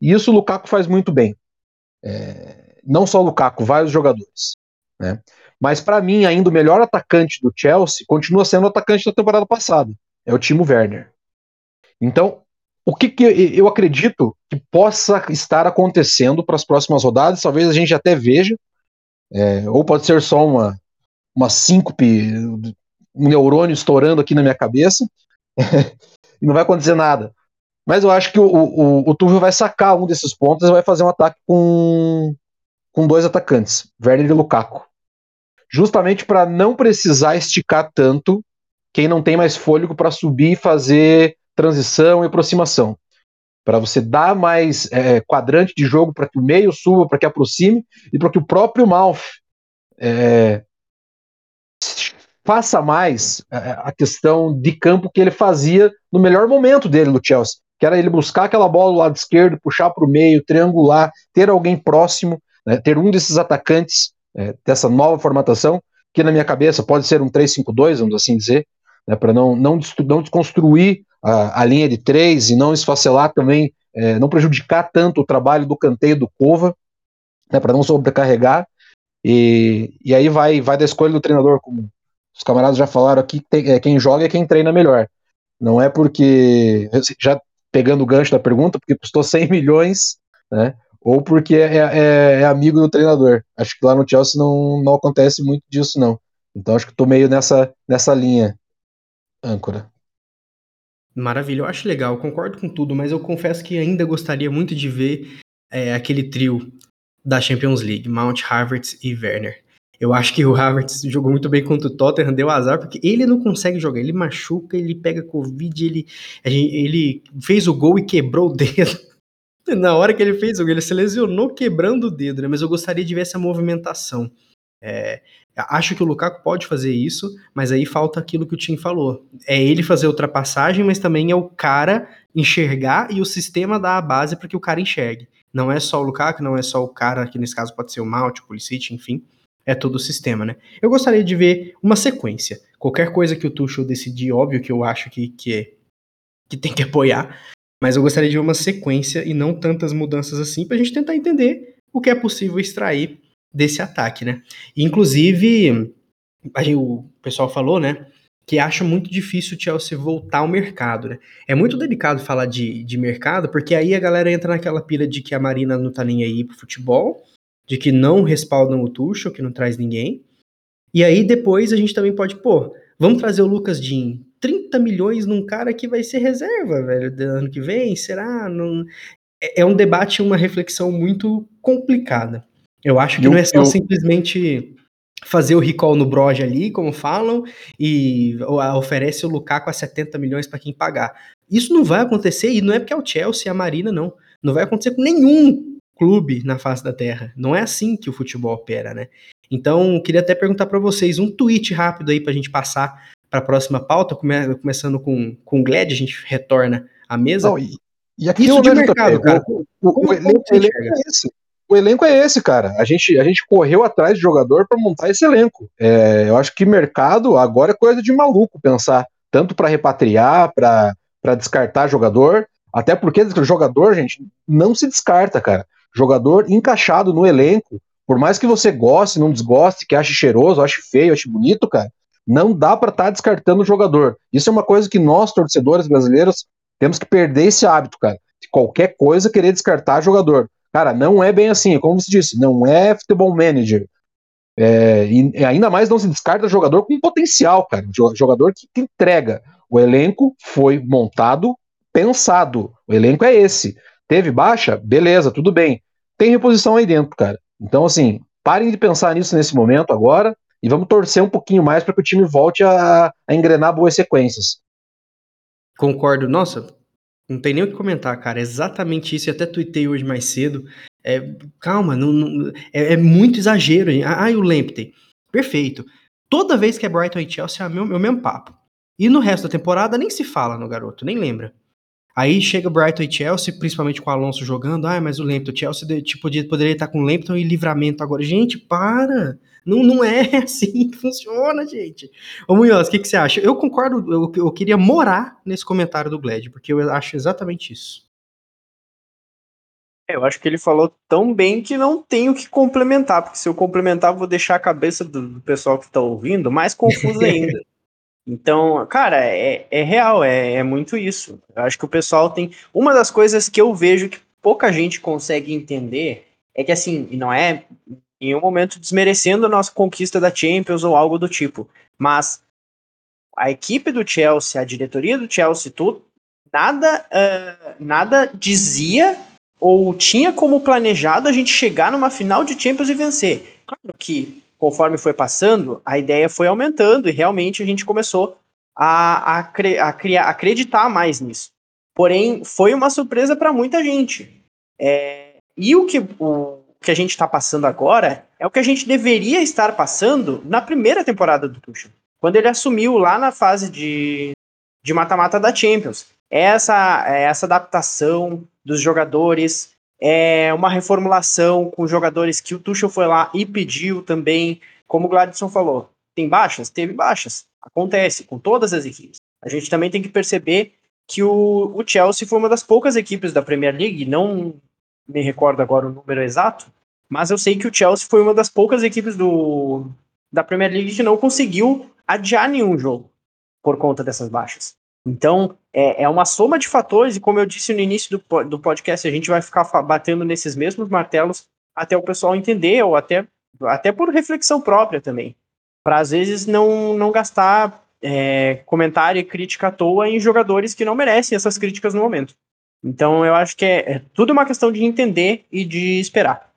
E isso o Lukaku faz muito bem. É, não só o Lukaku, vários jogadores. Né? Mas para mim, ainda o melhor atacante do Chelsea continua sendo o atacante da temporada passada. É o Timo Werner. Então, o que, que eu acredito que possa estar acontecendo para as próximas rodadas, talvez a gente até veja, é, ou pode ser só uma, uma síncope, um neurônio estourando aqui na minha cabeça, e não vai acontecer nada. Mas eu acho que o, o, o Tuchel vai sacar um desses pontos e vai fazer um ataque com, com dois atacantes, Werner e Lukaku. Justamente para não precisar esticar tanto quem não tem mais fôlego para subir e fazer transição e aproximação. Para você dar mais é, quadrante de jogo para que o meio suba, para que aproxime e para que o próprio Mouth é, faça mais é, a questão de campo que ele fazia no melhor momento dele no Chelsea, que era ele buscar aquela bola do lado esquerdo, puxar para o meio, triangular, ter alguém próximo, né, ter um desses atacantes é, dessa nova formatação, que na minha cabeça pode ser um 3-5-2, vamos assim dizer, né, para não, não, não desconstruir a, a, linha de três e não esfacelar também, é, não prejudicar tanto o trabalho do canteio do Cova, né, para não sobrecarregar. E, e aí vai, vai da escolha do treinador, como os camaradas já falaram aqui, tem, é, quem joga é quem treina melhor. Não é porque, já pegando o gancho da pergunta, porque custou 100 milhões, né? Ou porque é, é, é, amigo do treinador. Acho que lá no Chelsea não, não acontece muito disso, não. Então acho que estou meio nessa, nessa linha âncora. Maravilha, eu acho legal, concordo com tudo, mas eu confesso que ainda gostaria muito de ver é, aquele trio da Champions League, Mount, Havertz e Werner. Eu acho que o Havertz jogou muito bem contra o Tottenham, deu azar, porque ele não consegue jogar, ele machuca, ele pega Covid, ele, ele fez o gol e quebrou o dedo. Na hora que ele fez o gol, ele se lesionou quebrando o dedo, né? Mas eu gostaria de ver essa movimentação. É, acho que o Lukaku pode fazer isso, mas aí falta aquilo que o Tim falou. É ele fazer a ultrapassagem, mas também é o cara enxergar e o sistema dar a base para que o cara enxergue. Não é só o Lukaku, não é só o cara, que nesse caso pode ser o Malt, o Pulisic, enfim. É todo o sistema, né? Eu gostaria de ver uma sequência. Qualquer coisa que o Tuchel decidir, óbvio que eu acho que, que, é, que tem que apoiar, mas eu gostaria de ver uma sequência e não tantas mudanças assim, para a gente tentar entender o que é possível extrair desse ataque, né? Inclusive, aí o pessoal falou, né, que acha muito difícil o Chelsea voltar ao mercado, né? É muito delicado falar de, de mercado, porque aí a galera entra naquela pira de que a Marina não tá nem aí pro futebol, de que não respaldam o Tuchel, que não traz ninguém. E aí depois a gente também pode, pô, vamos trazer o Lucas Dean, 30 milhões num cara que vai ser reserva, velho, do ano que vem, será? Não... É, é um debate, uma reflexão muito complicada. Eu acho que eu, não é só eu... simplesmente fazer o recall no Broge ali, como falam, e oferece o Lukaku a 70 milhões para quem pagar. Isso não vai acontecer, e não é porque é o Chelsea e a Marina, não. Não vai acontecer com nenhum clube na face da Terra. Não é assim que o futebol opera, né? Então, queria até perguntar para vocês um tweet rápido aí para a gente passar para a próxima pauta, come começando com, com o Gled, a gente retorna à mesa. Não, e, e aqui Isso de mercado, cara. O, o, o, o elenco é esse o elenco é esse, cara. A gente, a gente correu atrás de jogador para montar esse elenco. É, eu acho que mercado agora é coisa de maluco pensar, tanto para repatriar, para descartar jogador, até porque jogador, gente, não se descarta, cara. Jogador encaixado no elenco, por mais que você goste, não desgoste, que ache cheiroso, ache feio, ache bonito, cara, não dá para estar tá descartando o jogador. Isso é uma coisa que nós, torcedores brasileiros, temos que perder esse hábito, cara. De qualquer coisa querer descartar jogador. Cara, não é bem assim, é como você disse, não é futebol manager. É, e ainda mais não se descarta jogador com potencial, cara. Jogador que entrega. O elenco foi montado, pensado. O elenco é esse. Teve baixa? Beleza, tudo bem. Tem reposição aí dentro, cara. Então, assim, parem de pensar nisso nesse momento agora e vamos torcer um pouquinho mais para que o time volte a, a engrenar boas sequências. Concordo. Nossa, não tem nem o que comentar, cara. É exatamente isso. Eu até tuitei hoje mais cedo. É, calma, não, não é, é, muito exagero. Hein? Ah, o Lamptey. Perfeito. Toda vez que é Brighton e Chelsea é o, meu, é o mesmo papo. E no resto da temporada nem se fala no garoto, nem lembra. Aí chega Brighton e Chelsea, principalmente com o Alonso jogando. Ah, mas o Lampton, o Chelsea tipo, poderia estar com o Lampton e livramento agora. Gente, para! Não, não é assim que funciona, gente. Ô Munhoz, o que, que você acha? Eu concordo, eu, eu queria morar nesse comentário do Glad, porque eu acho exatamente isso. É, eu acho que ele falou tão bem que não tenho que complementar, porque se eu complementar, vou deixar a cabeça do pessoal que está ouvindo mais confusa ainda. Então, cara, é, é real, é, é muito isso. Eu acho que o pessoal tem. Uma das coisas que eu vejo que pouca gente consegue entender é que, assim, não é em um momento desmerecendo a nossa conquista da Champions ou algo do tipo, mas a equipe do Chelsea, a diretoria do Chelsea, tudo, nada, uh, nada dizia ou tinha como planejado a gente chegar numa final de Champions e vencer. Claro que conforme foi passando, a ideia foi aumentando e realmente a gente começou a, a, a criar, acreditar mais nisso. Porém, foi uma surpresa para muita gente. É, e o que, o que a gente está passando agora é o que a gente deveria estar passando na primeira temporada do Tuchel, quando ele assumiu lá na fase de mata-mata da Champions. Essa, essa adaptação dos jogadores, é uma reformulação com jogadores que o Tuchel foi lá e pediu também. Como o Gladson falou, tem baixas? Teve baixas. Acontece com todas as equipes. A gente também tem que perceber que o, o Chelsea foi uma das poucas equipes da Premier League, não me recordo agora o número exato, mas eu sei que o Chelsea foi uma das poucas equipes do, da Premier League que não conseguiu adiar nenhum jogo por conta dessas baixas. Então, é, é uma soma de fatores, e como eu disse no início do, do podcast, a gente vai ficar batendo nesses mesmos martelos até o pessoal entender, ou até, até por reflexão própria também. Para às vezes não, não gastar é, comentário e crítica à toa em jogadores que não merecem essas críticas no momento. Então, eu acho que é, é tudo uma questão de entender e de esperar.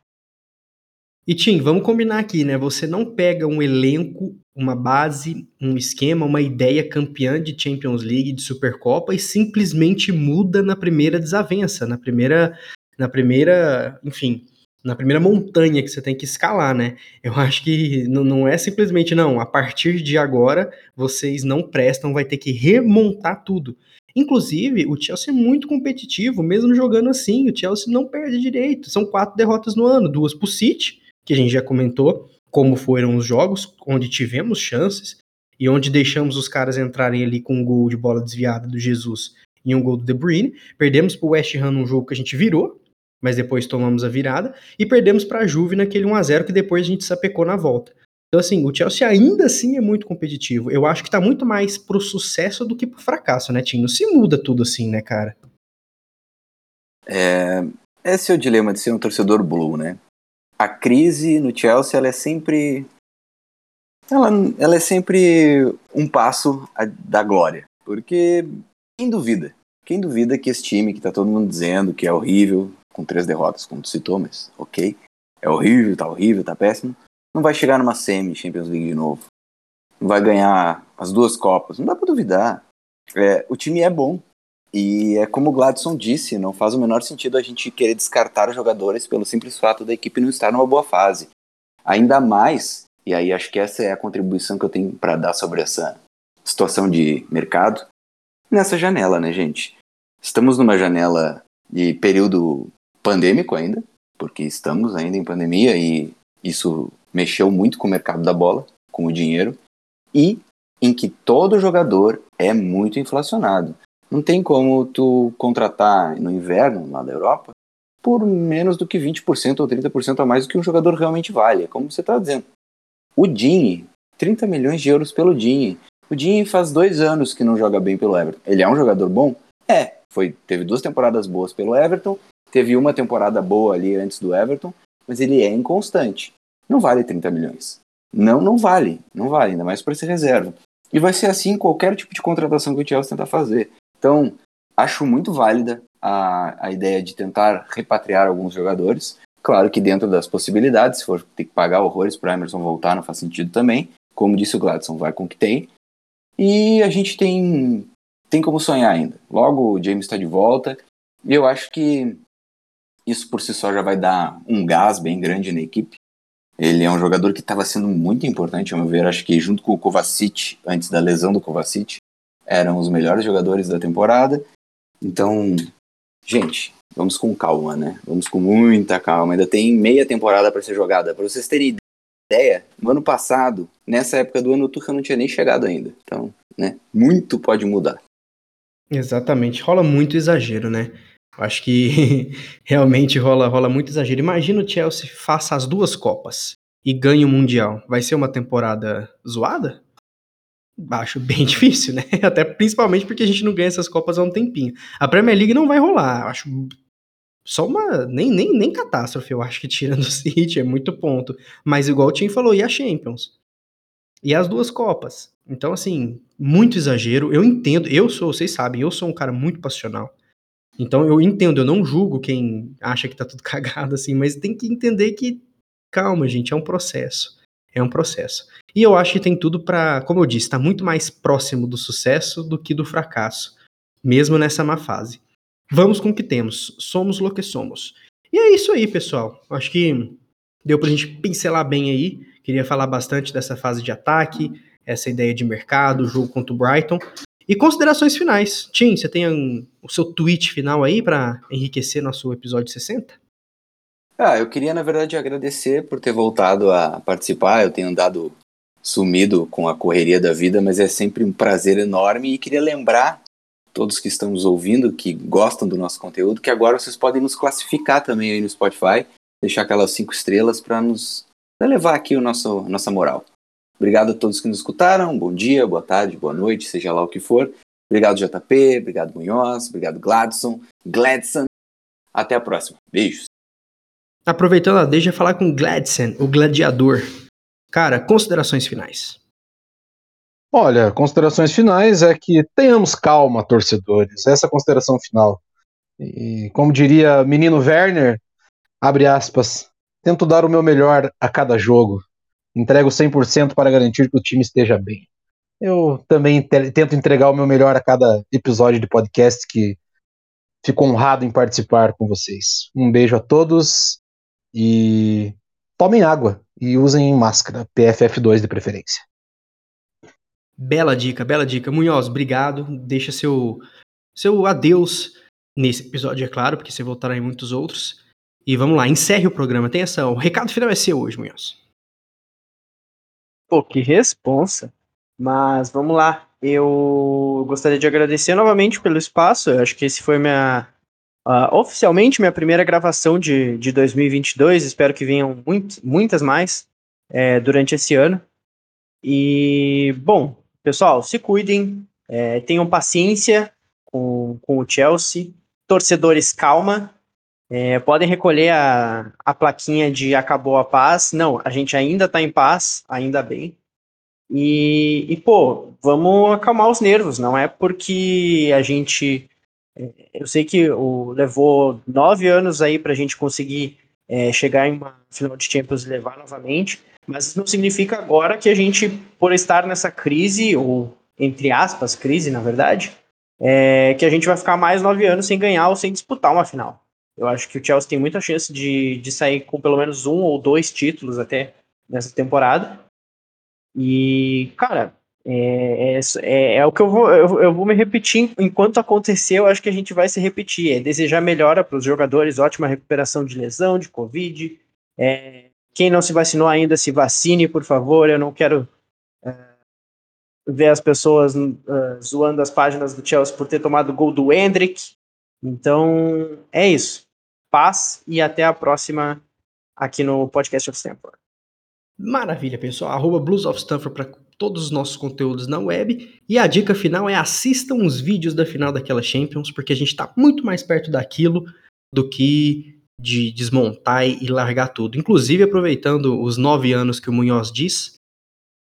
E Tim, vamos combinar aqui, né? Você não pega um elenco, uma base, um esquema, uma ideia campeã de Champions League, de Supercopa e simplesmente muda na primeira desavença, na primeira, na primeira, enfim, na primeira montanha que você tem que escalar, né? Eu acho que não, é simplesmente não, a partir de agora vocês não prestam, vai ter que remontar tudo. Inclusive, o Chelsea é muito competitivo, mesmo jogando assim. O Chelsea não perde direito. São quatro derrotas no ano, duas pro City que a gente já comentou, como foram os jogos, onde tivemos chances e onde deixamos os caras entrarem ali com um gol de bola desviada do Jesus e um gol do De Bruyne. Perdemos para o West Ham num jogo que a gente virou, mas depois tomamos a virada, e perdemos para a Juve naquele 1 a 0 que depois a gente sapecou na volta. Então, assim, o Chelsea ainda assim é muito competitivo. Eu acho que tá muito mais pro sucesso do que pro fracasso, né, Tim? Não se muda tudo assim, né, cara? É, esse é o dilema de ser um torcedor blue, né? A crise no Chelsea ela é sempre ela, ela é sempre um passo da glória, porque quem duvida? Quem duvida que esse time que tá todo mundo dizendo que é horrível, com três derrotas, como tu citou, mas ok, é horrível, tá horrível, tá péssimo, não vai chegar numa semi Champions League de novo, não vai ganhar as duas Copas, não dá para duvidar. É, o time é bom, e é como o Gladson disse, não faz o menor sentido a gente querer descartar jogadores pelo simples fato da equipe não estar numa boa fase. Ainda mais, e aí acho que essa é a contribuição que eu tenho para dar sobre essa situação de mercado, nessa janela, né, gente? Estamos numa janela de período pandêmico ainda, porque estamos ainda em pandemia e isso mexeu muito com o mercado da bola, com o dinheiro, e em que todo jogador é muito inflacionado. Não tem como tu contratar no inverno lá da Europa por menos do que 20% ou 30% a mais do que um jogador realmente vale. É como você está dizendo. O Dini, 30 milhões de euros pelo Dini. O Dini faz dois anos que não joga bem pelo Everton. Ele é um jogador bom? É. Foi, teve duas temporadas boas pelo Everton teve uma temporada boa ali antes do Everton, mas ele é inconstante. Não vale 30 milhões. Não, não vale. Não vale, ainda mais para ser reserva. E vai ser assim qualquer tipo de contratação que o Chelsea tentar fazer. Então, acho muito válida a, a ideia de tentar repatriar alguns jogadores. Claro que dentro das possibilidades, se for ter que pagar horrores para Emerson voltar, não faz sentido também. Como disse o Gladson, vai com o que tem. E a gente tem, tem como sonhar ainda. Logo o James está de volta. E eu acho que isso por si só já vai dar um gás bem grande na equipe. Ele é um jogador que estava sendo muito importante, ao meu ver. Acho que junto com o Kovacic, antes da lesão do Kovacic, eram os melhores jogadores da temporada. Então, gente, vamos com calma, né? Vamos com muita calma. Ainda tem meia temporada para ser jogada. Para vocês terem ideia, no ano passado, nessa época do ano, o Tuchel não tinha nem chegado ainda. Então, né? Muito pode mudar. Exatamente. Rola muito exagero, né? Acho que realmente rola, rola muito exagero. Imagina o Chelsea faça as duas Copas e ganhe o Mundial. Vai ser uma temporada zoada? Acho bem difícil, né? Até principalmente porque a gente não ganha essas Copas há um tempinho. A Premier League não vai rolar. Acho só uma. Nem, nem, nem catástrofe, eu acho que tirando o City, é muito ponto. Mas igual o Tim falou, e a Champions? E as duas Copas? Então, assim, muito exagero. Eu entendo, eu sou, vocês sabem, eu sou um cara muito passional. Então eu entendo, eu não julgo quem acha que tá tudo cagado assim, mas tem que entender que calma, gente, é um processo. É um processo. E eu acho que tem tudo para, como eu disse, tá muito mais próximo do sucesso do que do fracasso, mesmo nessa má fase. Vamos com o que temos. Somos o que somos. E é isso aí, pessoal. Acho que deu pra gente pincelar bem aí. Queria falar bastante dessa fase de ataque, essa ideia de mercado, jogo contra o Brighton. E considerações finais. Tim, você tem um, o seu tweet final aí para enriquecer nosso episódio 60? Ah, eu queria, na verdade, agradecer por ter voltado a participar. Eu tenho andado sumido com a correria da vida, mas é sempre um prazer enorme e queria lembrar todos que estão nos ouvindo, que gostam do nosso conteúdo, que agora vocês podem nos classificar também aí no Spotify, deixar aquelas cinco estrelas para nos levar aqui o nosso nossa moral. Obrigado a todos que nos escutaram. Bom dia, boa tarde, boa noite, seja lá o que for. Obrigado, JP. Obrigado, Munhoz. Obrigado, Gladson. Gladson. Até a próxima. Beijos. Aproveitando a deixa falar com Gladson, o gladiador. Cara, considerações finais. Olha, considerações finais é que tenhamos calma, torcedores. Essa é a consideração final. E como diria menino Werner, abre aspas, tento dar o meu melhor a cada jogo entrego 100% para garantir que o time esteja bem. Eu também tento entregar o meu melhor a cada episódio de podcast que fico honrado em participar com vocês. Um beijo a todos e tomem água e usem máscara, PFF2 de preferência. Bela dica, bela dica. Munhoz, obrigado. Deixa seu, seu adeus nesse episódio, é claro, porque você voltará em muitos outros. E vamos lá, encerre o programa. Essa. O recado final é seu hoje, Munhoz. Pô, que responsa. Mas vamos lá. Eu gostaria de agradecer novamente pelo espaço. Eu acho que esse foi minha. Uh, oficialmente minha primeira gravação de, de 2022. Espero que venham muito, muitas mais é, durante esse ano. E, bom, pessoal, se cuidem, é, tenham paciência com, com o Chelsea. Torcedores, calma. É, podem recolher a, a plaquinha de acabou a paz. Não, a gente ainda tá em paz, ainda bem. E, e, pô, vamos acalmar os nervos. Não é porque a gente. Eu sei que o, levou nove anos aí pra gente conseguir é, chegar em uma final de Champions e levar novamente, mas isso não significa agora que a gente, por estar nessa crise, ou entre aspas, crise, na verdade, é, que a gente vai ficar mais nove anos sem ganhar ou sem disputar uma final. Eu acho que o Chelsea tem muita chance de, de sair com pelo menos um ou dois títulos até nessa temporada. E, cara, é, é, é, é o que eu vou, eu, eu, vou me repetir enquanto acontecer. Eu acho que a gente vai se repetir. É desejar melhora para os jogadores, ótima recuperação de lesão, de Covid. É, quem não se vacinou ainda, se vacine, por favor. Eu não quero é, ver as pessoas uh, zoando as páginas do Chelsea por ter tomado o gol do Hendrick. Então, é isso. Paz e até a próxima aqui no Podcast of Stanford. Maravilha, pessoal. Arroba Blues of Stanford para todos os nossos conteúdos na web. E a dica final é assistam os vídeos da final daquela Champions, porque a gente está muito mais perto daquilo do que de desmontar e largar tudo. Inclusive, aproveitando os nove anos que o Munhoz diz,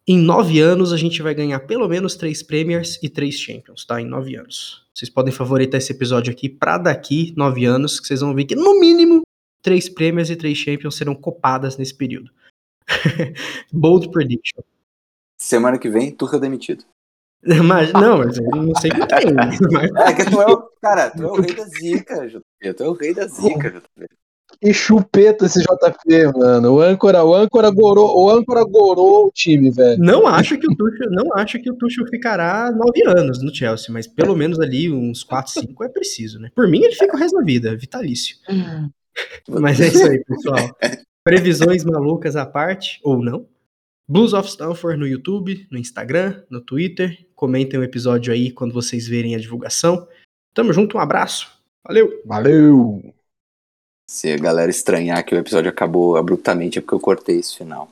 em nove anos a gente vai ganhar pelo menos três Premiers e três Champions, tá? Em nove anos. Vocês podem favoritar esse episódio aqui para daqui nove anos, que vocês vão ver que no mínimo três Premiers e três Champions serão copadas nesse período. Bold prediction. Semana que vem, Tuchel demitido. Mas, não, mas eu não sei com quem. Mas... É que tu é o, cara, tu é o rei da zica, JP. Tu é o rei da zica, JP. Que chupeta esse JP, mano. O âncora, o âncora gorou, o âncora gorou o time, velho. Não acho que o Tuchel, não acho que o Tuchel ficará nove anos no Chelsea, mas pelo menos ali uns quatro, cinco é preciso, né? Por mim ele fica o resto da vida, vitalício. Mas é isso aí, pessoal. Previsões malucas à parte, ou não. Blues of Stanford no YouTube, no Instagram, no Twitter. Comentem o episódio aí quando vocês verem a divulgação. Tamo junto, um abraço. Valeu. Valeu. Se a galera estranhar que o episódio acabou abruptamente é porque eu cortei esse final.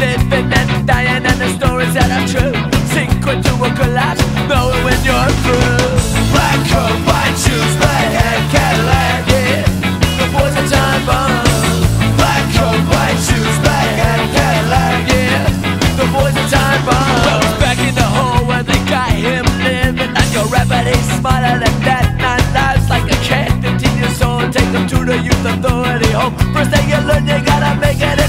Living and dying, and the stories that are true. sink or to a collapse Know when you're through. Black coat, white shoes, black hair, Cadillac, yeah. The boys are time Black coat, white shoes, black hair, Cadillac, yeah. The boys are time back in the hole where they got him living. And your remedy's smarter than that. Nine lives like a cat, 15 years old. Take them to the youth authority home. First thing you learn, you gotta make it